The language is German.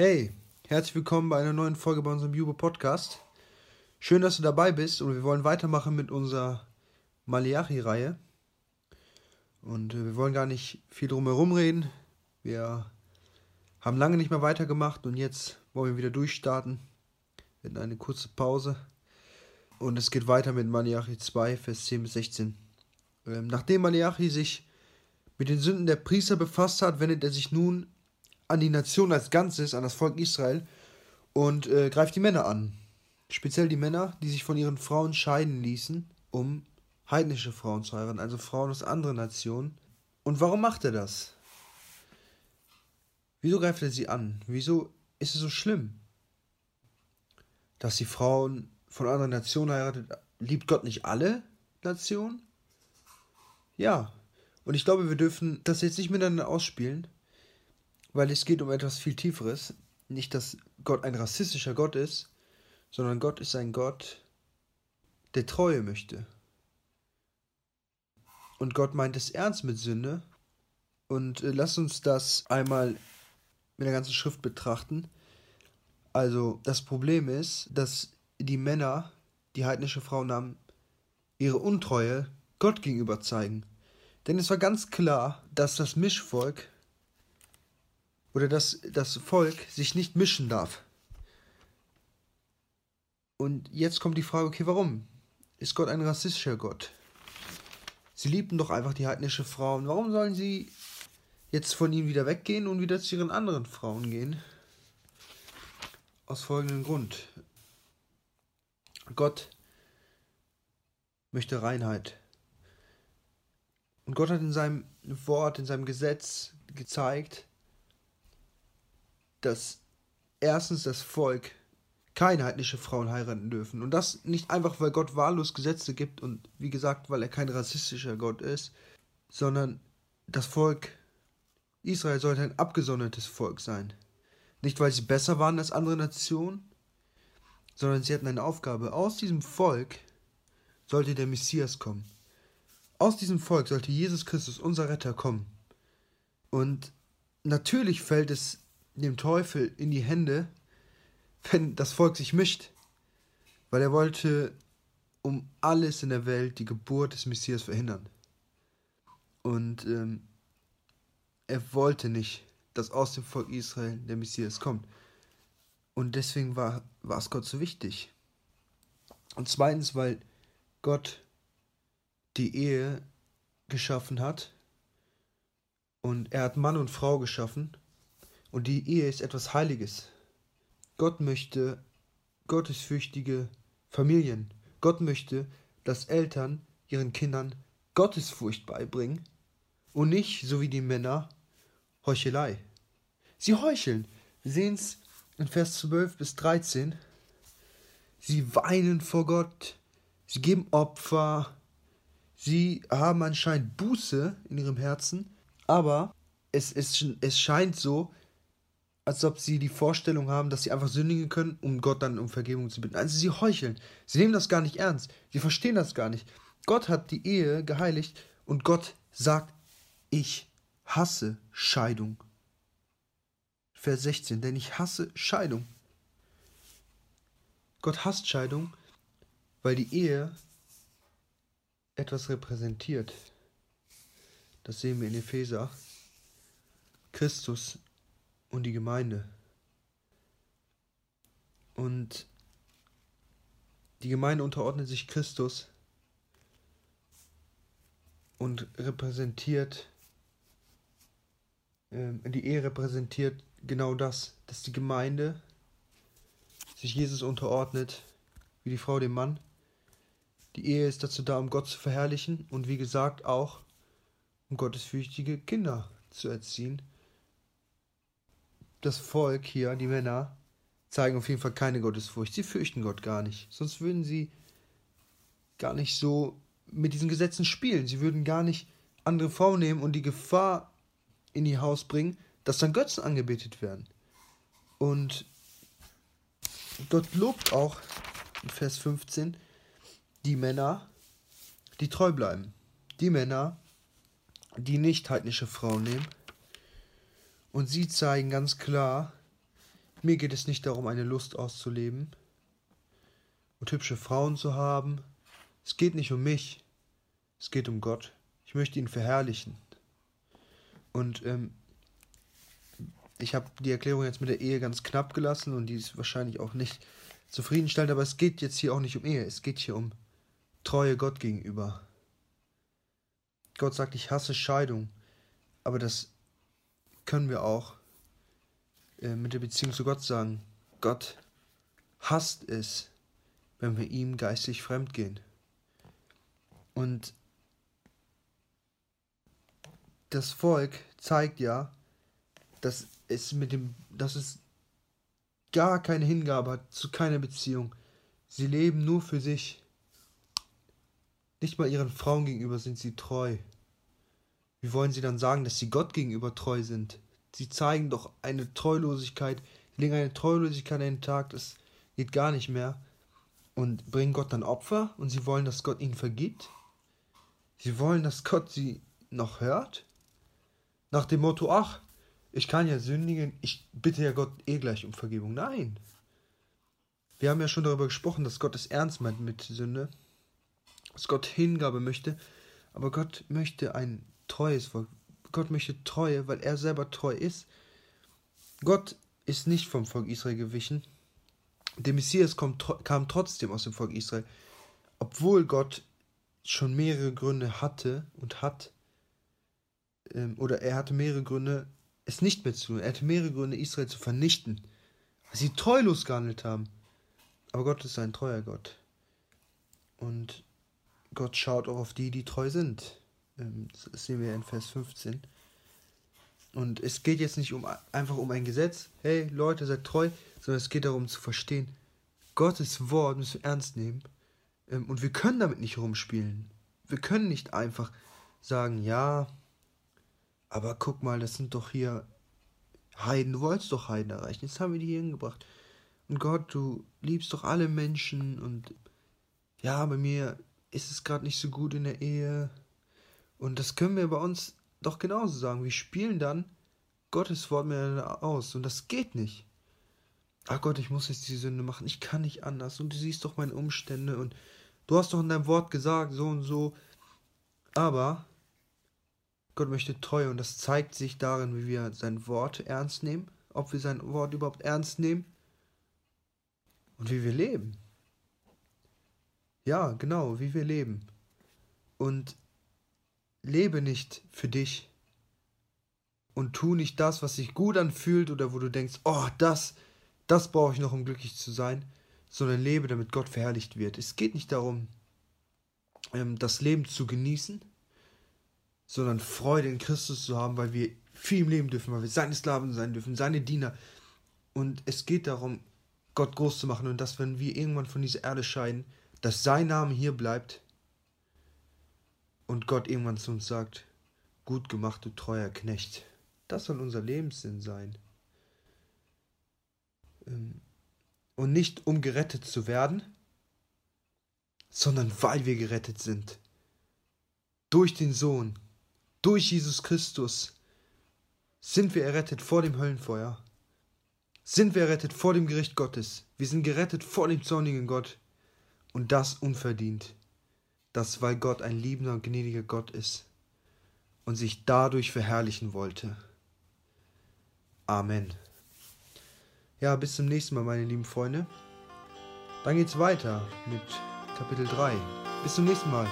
Hey, herzlich willkommen bei einer neuen Folge bei unserem Jubo Podcast. Schön, dass du dabei bist und wir wollen weitermachen mit unserer Malachi-Reihe. Und äh, wir wollen gar nicht viel drum herum reden. Wir haben lange nicht mehr weitergemacht und jetzt wollen wir wieder durchstarten. Wir hatten eine kurze Pause. Und es geht weiter mit Malachi 2, Vers 10 bis 16. Ähm, nachdem Malachi sich mit den Sünden der Priester befasst hat, wendet er sich nun an die Nation als Ganzes, an das Volk Israel und äh, greift die Männer an. Speziell die Männer, die sich von ihren Frauen scheiden ließen, um heidnische Frauen zu heiraten, also Frauen aus anderen Nationen. Und warum macht er das? Wieso greift er sie an? Wieso ist es so schlimm, dass die Frauen von anderen Nationen heiratet? Liebt Gott nicht alle Nationen? Ja. Und ich glaube, wir dürfen das jetzt nicht miteinander ausspielen, weil es geht um etwas viel Tieferes. Nicht, dass Gott ein rassistischer Gott ist, sondern Gott ist ein Gott, der Treue möchte. Und Gott meint es ernst mit Sünde. Und äh, lass uns das einmal mit der ganzen Schrift betrachten. Also, das Problem ist, dass die Männer, die heidnische Frauen haben, ihre Untreue Gott gegenüber zeigen. Denn es war ganz klar, dass das Mischvolk oder dass das Volk sich nicht mischen darf. Und jetzt kommt die Frage, okay, warum? Ist Gott ein rassistischer Gott? Sie liebten doch einfach die heidnische Frauen. Warum sollen sie jetzt von ihnen wieder weggehen und wieder zu ihren anderen Frauen gehen? Aus folgendem Grund. Gott möchte Reinheit. Und Gott hat in seinem Wort, in seinem Gesetz gezeigt, dass erstens das Volk keine heidnische Frauen heiraten dürfen. Und das nicht einfach, weil Gott wahllos Gesetze gibt und wie gesagt, weil er kein rassistischer Gott ist, sondern das Volk Israel sollte ein abgesondertes Volk sein. Nicht, weil sie besser waren als andere Nationen, sondern sie hatten eine Aufgabe. Aus diesem Volk sollte der Messias kommen. Aus diesem Volk sollte Jesus Christus, unser Retter, kommen. Und natürlich fällt es dem Teufel in die Hände, wenn das Volk sich mischt, weil er wollte um alles in der Welt die Geburt des Messias verhindern. Und ähm, er wollte nicht, dass aus dem Volk Israel der Messias kommt. Und deswegen war, war es Gott so wichtig. Und zweitens, weil Gott die Ehe geschaffen hat und er hat Mann und Frau geschaffen und die Ehe ist etwas Heiliges. Gott möchte gottesfürchtige Familien. Gott möchte, dass Eltern ihren Kindern Gottesfurcht beibringen und nicht, so wie die Männer, Heuchelei. Sie heucheln. Wir sehen es in Vers 12 bis 13. Sie weinen vor Gott, sie geben Opfer, sie haben anscheinend Buße in ihrem Herzen, aber es, es, es scheint so, als ob sie die Vorstellung haben, dass sie einfach sündigen können, um Gott dann um Vergebung zu bitten. Also sie heucheln. Sie nehmen das gar nicht ernst. Sie verstehen das gar nicht. Gott hat die Ehe geheiligt und Gott sagt, ich hasse Scheidung. Vers 16, denn ich hasse Scheidung. Gott hasst Scheidung, weil die Ehe etwas repräsentiert. Das sehen wir in Epheser. Christus und die Gemeinde. Und die Gemeinde unterordnet sich Christus und repräsentiert, äh, die Ehe repräsentiert genau das, dass die Gemeinde sich Jesus unterordnet, wie die Frau dem Mann. Die Ehe ist dazu da, um Gott zu verherrlichen und wie gesagt auch, um gottesfürchtige Kinder zu erziehen das Volk hier, die Männer, zeigen auf jeden Fall keine Gottesfurcht. Sie fürchten Gott gar nicht. Sonst würden sie gar nicht so mit diesen Gesetzen spielen. Sie würden gar nicht andere Frauen nehmen und die Gefahr in ihr Haus bringen, dass dann Götzen angebetet werden. Und Gott lobt auch in Vers 15 die Männer, die treu bleiben. Die Männer, die nicht heidnische Frauen nehmen und sie zeigen ganz klar Mir geht es nicht darum, eine Lust auszuleben und hübsche Frauen zu haben. Es geht nicht um mich, es geht um Gott. Ich möchte ihn verherrlichen. Und ähm, ich habe die Erklärung jetzt mit der Ehe ganz knapp gelassen und die ist wahrscheinlich auch nicht zufriedenstellend, aber es geht jetzt hier auch nicht um Ehe, es geht hier um Treue Gott gegenüber. Gott sagt, ich hasse Scheidung, aber das können wir auch äh, mit der Beziehung zu Gott sagen. Gott hasst es, wenn wir ihm geistig fremd gehen. Und das Volk zeigt ja, dass es mit dem, dass es gar keine Hingabe hat zu keiner Beziehung. Sie leben nur für sich. Nicht mal ihren Frauen gegenüber sind sie treu. Wie wollen sie dann sagen, dass sie Gott gegenüber treu sind? Sie zeigen doch eine Treulosigkeit, legen eine Treulosigkeit an den Tag, das geht gar nicht mehr. Und bringen Gott dann Opfer und sie wollen, dass Gott ihnen vergibt? Sie wollen, dass Gott sie noch hört? Nach dem Motto, ach, ich kann ja sündigen, ich bitte ja Gott eh gleich um Vergebung. Nein. Wir haben ja schon darüber gesprochen, dass Gott es ernst meint mit Sünde, dass Gott Hingabe möchte, aber Gott möchte ein treues Volk. Gott möchte Treue, weil er selber treu ist. Gott ist nicht vom Volk Israel gewichen. Der Messias kommt, kam trotzdem aus dem Volk Israel, obwohl Gott schon mehrere Gründe hatte und hat, ähm, oder er hatte mehrere Gründe, es nicht mehr zu tun. Er hatte mehrere Gründe, Israel zu vernichten, weil sie treulos gehandelt haben. Aber Gott ist ein treuer Gott. Und Gott schaut auch auf die, die treu sind. Ähm, das sehen wir in Vers 15. Und es geht jetzt nicht um einfach um ein Gesetz, hey Leute, seid treu, sondern es geht darum zu verstehen, Gottes Wort müssen wir ernst nehmen. Ähm, und wir können damit nicht rumspielen. Wir können nicht einfach sagen, ja, aber guck mal, das sind doch hier Heiden, du wolltest doch Heiden erreichen, jetzt haben wir die hier hingebracht. Und Gott, du liebst doch alle Menschen und ja, bei mir ist es gerade nicht so gut in der Ehe. Und das können wir bei uns doch genauso sagen. Wir spielen dann Gottes Wort miteinander aus und das geht nicht. Ach Gott, ich muss jetzt die Sünde machen, ich kann nicht anders und du siehst doch meine Umstände und du hast doch in deinem Wort gesagt, so und so. Aber Gott möchte treu und das zeigt sich darin, wie wir sein Wort ernst nehmen, ob wir sein Wort überhaupt ernst nehmen und wie wir leben. Ja, genau, wie wir leben. Und lebe nicht für dich und tu nicht das, was sich gut anfühlt oder wo du denkst, oh, das, das brauche ich noch, um glücklich zu sein, sondern lebe, damit Gott verherrlicht wird. Es geht nicht darum, ähm, das Leben zu genießen, sondern Freude in Christus zu haben, weil wir viel im Leben dürfen, weil wir seine Sklaven sein dürfen, seine Diener. Und es geht darum, Gott groß zu machen und dass, wenn wir irgendwann von dieser Erde scheiden, dass sein Name hier bleibt und Gott irgendwann zu uns sagt, gut gemacht, du treuer Knecht. Das soll unser Lebenssinn sein. Ähm, und nicht um gerettet zu werden, sondern weil wir gerettet sind. Durch den Sohn, durch Jesus Christus sind wir errettet vor dem Höllenfeuer. Sind wir errettet vor dem Gericht Gottes. Wir sind gerettet vor dem zornigen Gott. Und das unverdient. Das, weil Gott ein liebender und gnädiger Gott ist und sich dadurch verherrlichen wollte. Amen. Ja, bis zum nächsten Mal, meine lieben Freunde. Dann geht's weiter mit Kapitel 3. Bis zum nächsten Mal.